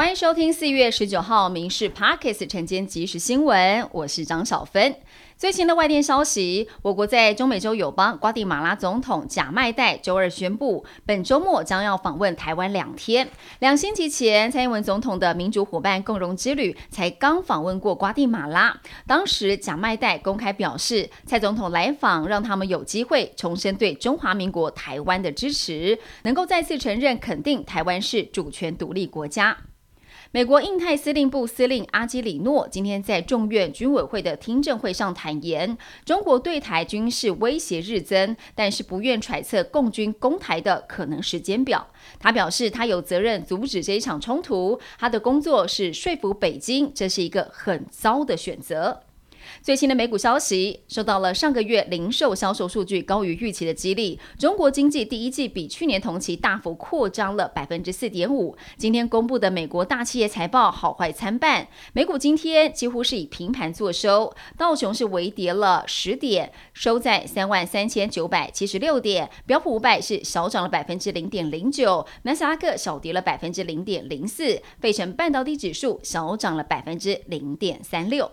欢迎收听四月十九号《民事 Parkes》晨间即时新闻，我是张小芬。最新的外电消息，我国在中美洲友邦瓜地马拉总统贾迈代周二宣布，本周末将要访问台湾两天。两星期前，蔡英文总统的民主伙伴共荣之旅才刚访问过瓜地马拉，当时贾迈代公开表示，蔡总统来访让他们有机会重申对中华民国台湾的支持，能够再次承认肯定台湾是主权独立国家。美国印太司令部司令阿基里诺今天在众院军委会的听证会上坦言，中国对台军事威胁日增，但是不愿揣测共军攻台的可能时间表。他表示，他有责任阻止这一场冲突，他的工作是说服北京，这是一个很糟的选择。最新的美股消息，受到了上个月零售销售数据高于预期的激励，中国经济第一季比去年同期大幅扩张了百分之四点五。今天公布的美国大企业财报好坏参半，美股今天几乎是以平盘作收，道琼是微跌了十点，收在三万三千九百七十六点，标普五百是小涨了百分之零点零九，纳斯达克小跌了百分之零点零四，费城半导体指数小涨了百分之零点三六。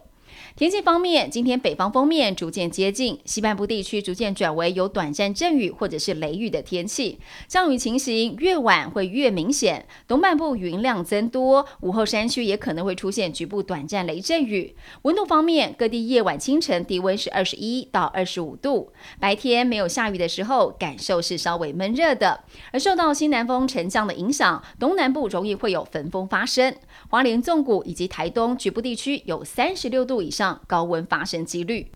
天气方面，今天北方锋面逐渐接近，西半部地区逐渐转为有短暂阵雨或者是雷雨的天气，降雨情形越晚会越明显。东半部云量增多，午后山区也可能会出现局部短暂雷阵雨。温度方面，各地夜晚、清晨低温是二十一到二十五度，白天没有下雨的时候，感受是稍微闷热的。而受到西南风沉降的影响，东南部容易会有焚风发生，花莲纵谷以及台东局部地区有三十六度以上。高温发生几率。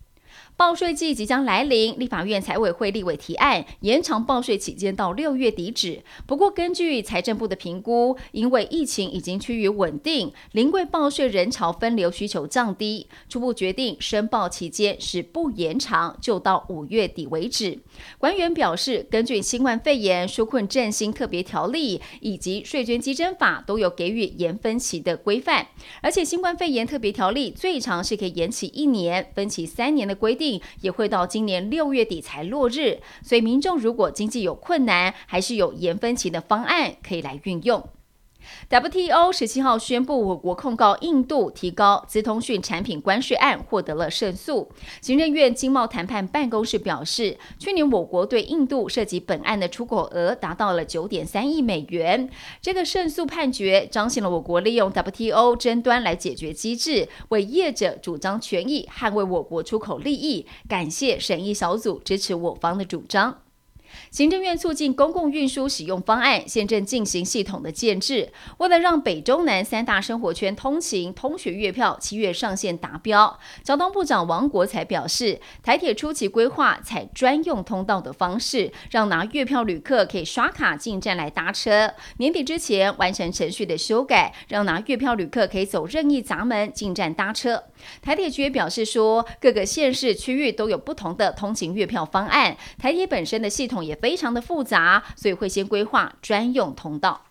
报税季即将来临，立法院财委会立委提案延长报税期间到六月底止。不过，根据财政部的评估，因为疫情已经趋于稳定，临柜报税人潮分流需求降低，初步决定申报期间是不延长，就到五月底为止。官员表示，根据新冠肺炎纾困振兴特别条例以及税捐稽征法都有给予延分期的规范，而且新冠肺炎特别条例最长是可以延期一年，分期三年的规定。也会到今年六月底才落日，所以民众如果经济有困难，还是有延分期的方案可以来运用。WTO 十七号宣布，我国控告印度提高资通讯产品关税案获得了胜诉。行政院经贸谈判办公室表示，去年我国对印度涉及本案的出口额达到了九点三亿美元。这个胜诉判决彰显了我国利用 WTO 争端来解决机制，为业者主张权益，捍卫我国出口利益。感谢审议小组支持我方的主张。行政院促进公共运输使用方案现正进行系统的建制，为了让北中南三大生活圈通勤通学月票七月上线达标，交通部长王国才表示，台铁初期规划采专用通道的方式，让拿月票旅客可以刷卡进站来搭车，年底之前完成程序的修改，让拿月票旅客可以走任意闸门进站搭车。台铁局也表示说，各个县市区域都有不同的通勤月票方案，台铁本身的系统。也非常的复杂，所以会先规划专用通道。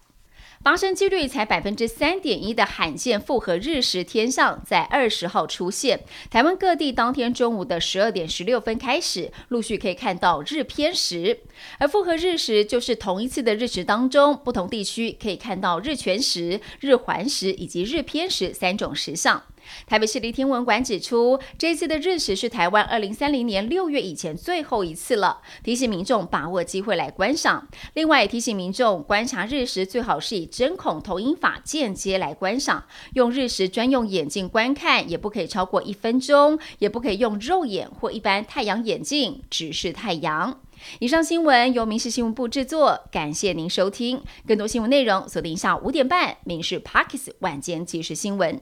发生几率才百分之三点一的罕见复合日食天象，在二十号出现。台湾各地当天中午的十二点十六分开始，陆续可以看到日偏食。而复合日食就是同一次的日食当中，不同地区可以看到日全食、日环食以及日偏食三种食相。台北市立天文馆指出，这次的日食是台湾二零三零年六月以前最后一次了，提醒民众把握机会来观赏。另外，提醒民众观察日食最好是以针孔投影法间接来观赏，用日食专用眼镜观看也不可以超过一分钟，也不可以用肉眼或一般太阳眼镜直视太阳。以上新闻由民事新闻部制作，感谢您收听。更多新闻内容锁定下午五点半《民事 Parkes 晚间即时新闻》。